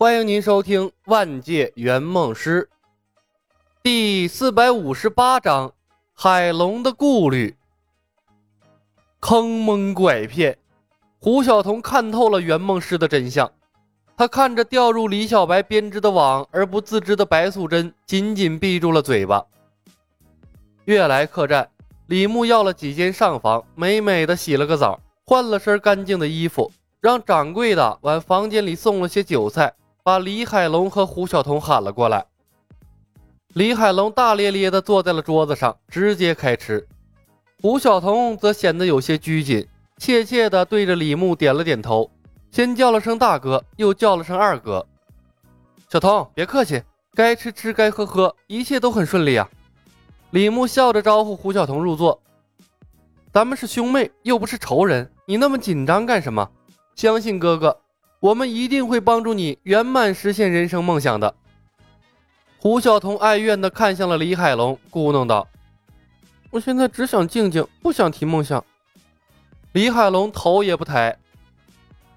欢迎您收听《万界圆梦师》第四百五十八章：海龙的顾虑。坑蒙拐骗，胡晓彤看透了圆梦师的真相。他看着掉入李小白编织的网而不自知的白素贞，紧紧闭住了嘴巴。悦来客栈，李牧要了几间上房，美美的洗了个澡，换了身干净的衣服，让掌柜的往房间里送了些酒菜。把李海龙和胡晓彤喊了过来。李海龙大咧咧地坐在了桌子上，直接开吃。胡晓彤则显得有些拘谨，怯怯地对着李牧点了点头，先叫了声大哥，又叫了声二哥。小彤，别客气，该吃吃，该喝喝，一切都很顺利啊。李牧笑着招呼胡晓彤入座。咱们是兄妹，又不是仇人，你那么紧张干什么？相信哥哥。我们一定会帮助你圆满实现人生梦想的。胡晓彤哀怨地看向了李海龙，咕哝道：“我现在只想静静，不想提梦想。”李海龙头也不抬：“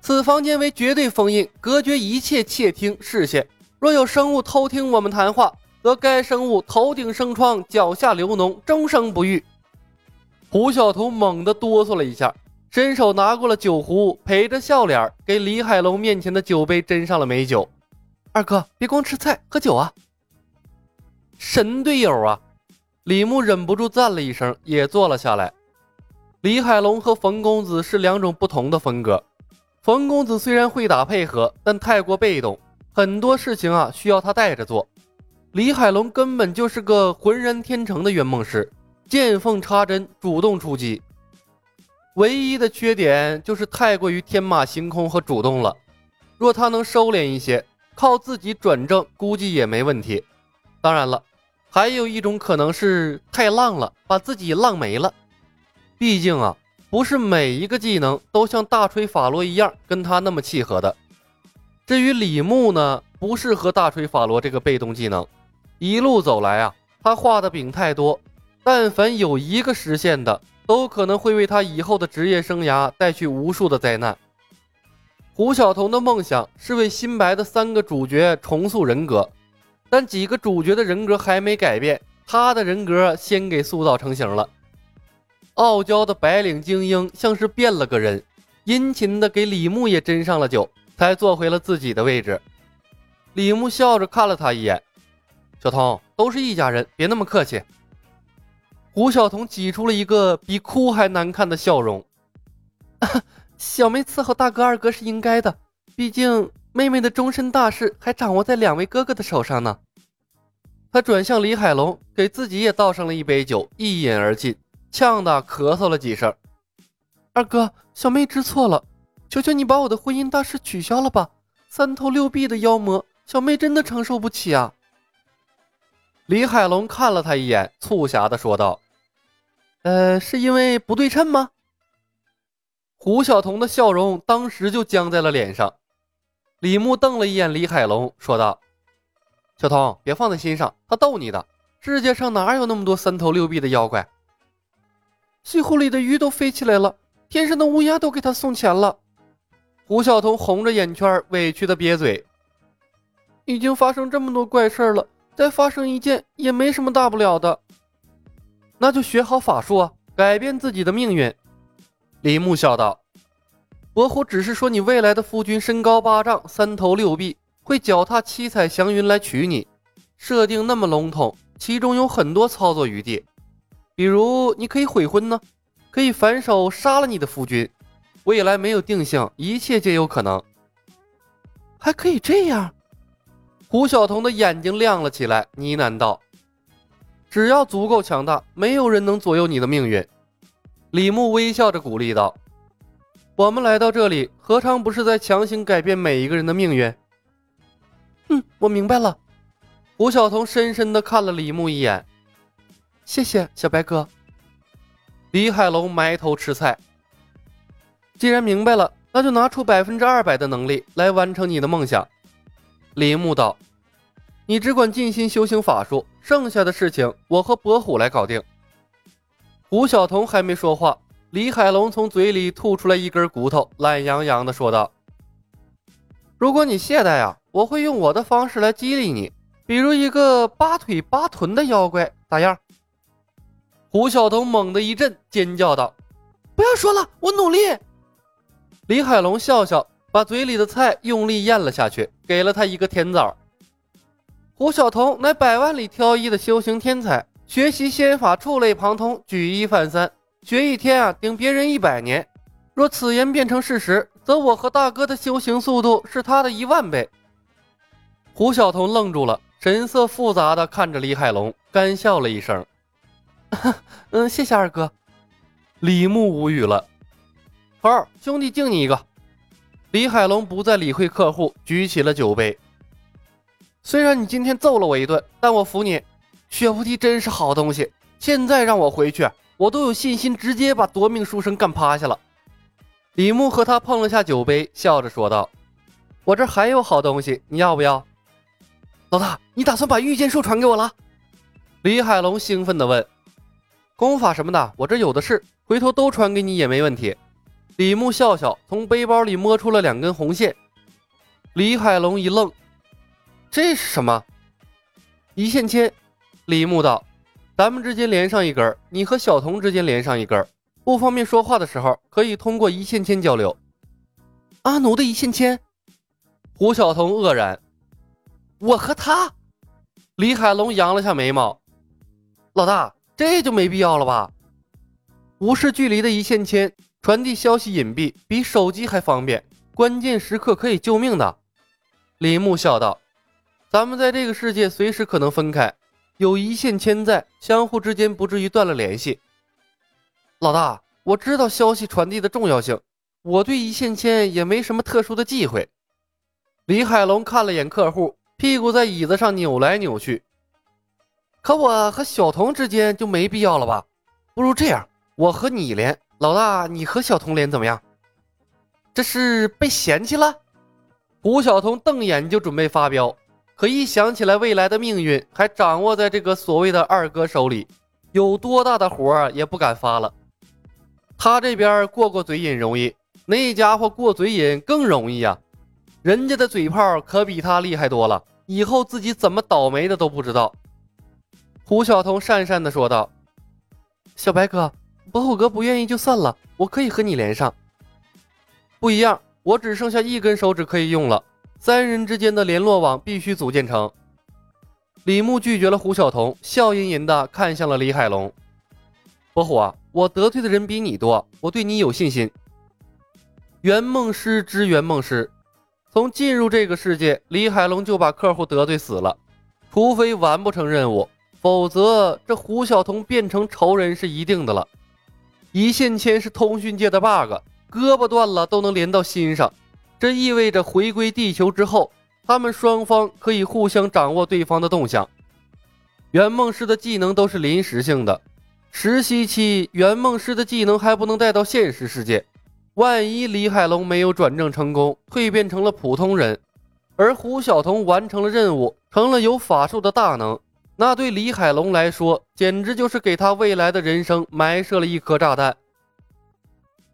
此房间为绝对封印，隔绝一切窃听视线。若有生物偷听我们谈话，则该生物头顶生疮，脚下流脓，终生不愈。”胡晓彤猛地哆嗦了一下。伸手拿过了酒壶，陪着笑脸给李海龙面前的酒杯斟上了美酒。二哥，别光吃菜，喝酒啊！神队友啊！李牧忍不住赞了一声，也坐了下来。李海龙和冯公子是两种不同的风格。冯公子虽然会打配合，但太过被动，很多事情啊需要他带着做。李海龙根本就是个浑然天成的圆梦师，见缝插针，主动出击。唯一的缺点就是太过于天马行空和主动了。若他能收敛一些，靠自己转正，估计也没问题。当然了，还有一种可能是太浪了，把自己浪没了。毕竟啊，不是每一个技能都像大锤法罗一样跟他那么契合的。至于李牧呢，不适合大锤法罗这个被动技能。一路走来啊，他画的饼太多，但凡有一个实现的。都可能会为他以后的职业生涯带去无数的灾难。胡晓彤的梦想是为新白的三个主角重塑人格，但几个主角的人格还没改变，他的人格先给塑造成型了。傲娇的白领精英像是变了个人，殷勤的给李牧也斟上了酒，才坐回了自己的位置。李牧笑着看了他一眼：“小彤，都是一家人，别那么客气。”胡晓彤挤出了一个比哭还难看的笑容。小妹伺候大哥二哥是应该的，毕竟妹妹的终身大事还掌握在两位哥哥的手上呢。他转向李海龙，给自己也倒上了一杯酒，一饮而尽，呛得咳嗽了几声。二哥，小妹知错了，求求你把我的婚姻大事取消了吧！三头六臂的妖魔，小妹真的承受不起啊！李海龙看了他一眼，促狭的说道。呃，是因为不对称吗？胡晓彤的笑容当时就僵在了脸上。李牧瞪了一眼李海龙，说道：“小彤，别放在心上，他逗你的。世界上哪有那么多三头六臂的妖怪？西湖里的鱼都飞起来了，天上的乌鸦都给他送钱了。”胡晓彤红着眼圈，委屈的瘪嘴。已经发生这么多怪事了，再发生一件也没什么大不了的。那就学好法术啊，改变自己的命运。”李牧笑道。“伯虎只是说你未来的夫君身高八丈，三头六臂，会脚踏七彩祥云来娶你。设定那么笼统，其中有很多操作余地。比如，你可以悔婚呢，可以反手杀了你的夫君。未来没有定性，一切皆有可能。还可以这样？”胡晓彤的眼睛亮了起来，呢喃道。只要足够强大，没有人能左右你的命运。”李牧微笑着鼓励道。“我们来到这里，何尝不是在强行改变每一个人的命运？”“嗯，我明白了。”胡晓彤深深的看了李牧一眼。“谢谢小白哥。”李海龙埋头吃菜。“既然明白了，那就拿出百分之二百的能力来完成你的梦想。”李牧道。你只管尽心修行法术，剩下的事情我和伯虎来搞定。胡晓彤还没说话，李海龙从嘴里吐出来一根骨头，懒洋洋地说道：“如果你懈怠啊，我会用我的方式来激励你，比如一个八腿八臀的妖怪，咋样？胡晓彤猛地一震，尖叫道：“不要说了，我努力。”李海龙笑笑，把嘴里的菜用力咽了下去，给了他一个甜枣。胡晓彤乃百万里挑一的修行天才，学习仙法触类旁通，举一反三，学一天啊顶别人一百年。若此言变成事实，则我和大哥的修行速度是他的一万倍。胡晓彤愣住了，神色复杂的看着李海龙，干笑了一声：“ 嗯，谢谢二哥。”李牧无语了：“头兄弟敬你一个。”李海龙不再理会客户，举起了酒杯。虽然你今天揍了我一顿，但我服你，血菩提真是好东西。现在让我回去，我都有信心直接把夺命书生干趴下了。李牧和他碰了下酒杯，笑着说道：“我这还有好东西，你要不要？”老大，你打算把御剑术传给我了？李海龙兴奋地问：“功法什么的，我这有的是，回头都传给你也没问题。”李牧笑笑，从背包里摸出了两根红线。李海龙一愣：“这是什么？”一线牵。李牧道：“咱们之间连上一根，你和小童之间连上一根。”不方便说话的时候，可以通过一线牵交流。阿奴的一线牵，胡晓彤愕然。我和他，李海龙扬了下眉毛。老大，这就没必要了吧？无视距离的一线牵，传递消息隐蔽，比手机还方便，关键时刻可以救命的。李牧笑道：“咱们在这个世界随时可能分开，有一线牵在，相互之间不至于断了联系。”老大，我知道消息传递的重要性，我对一线牵也没什么特殊的忌讳。李海龙看了眼客户，屁股在椅子上扭来扭去。可我和小童之间就没必要了吧？不如这样，我和你连，老大你和小童连怎么样？这是被嫌弃了？胡晓彤瞪眼就准备发飙，可一想起来未来的命运还掌握在这个所谓的二哥手里，有多大的活也不敢发了。他这边过过嘴瘾容易，那家伙过嘴瘾更容易呀。人家的嘴炮可比他厉害多了，以后自己怎么倒霉的都不知道。胡晓彤讪讪地说道：“小白哥，伯虎哥不愿意就算了，我可以和你连上。不一样，我只剩下一根手指可以用了，三人之间的联络网必须组建成。”李牧拒绝了胡晓彤，笑吟吟地看向了李海龙。伯虎啊，我得罪的人比你多，我对你有信心。圆梦师之圆梦师，从进入这个世界，李海龙就把客户得罪死了。除非完不成任务，否则这胡晓彤变成仇人是一定的了。一线牵是通讯界的 bug，胳膊断了都能连到心上，这意味着回归地球之后，他们双方可以互相掌握对方的动向。圆梦师的技能都是临时性的。实习期，圆梦师的技能还不能带到现实世界。万一李海龙没有转正成功，蜕变成了普通人，而胡晓彤完成了任务，成了有法术的大能，那对李海龙来说，简直就是给他未来的人生埋设了一颗炸弹。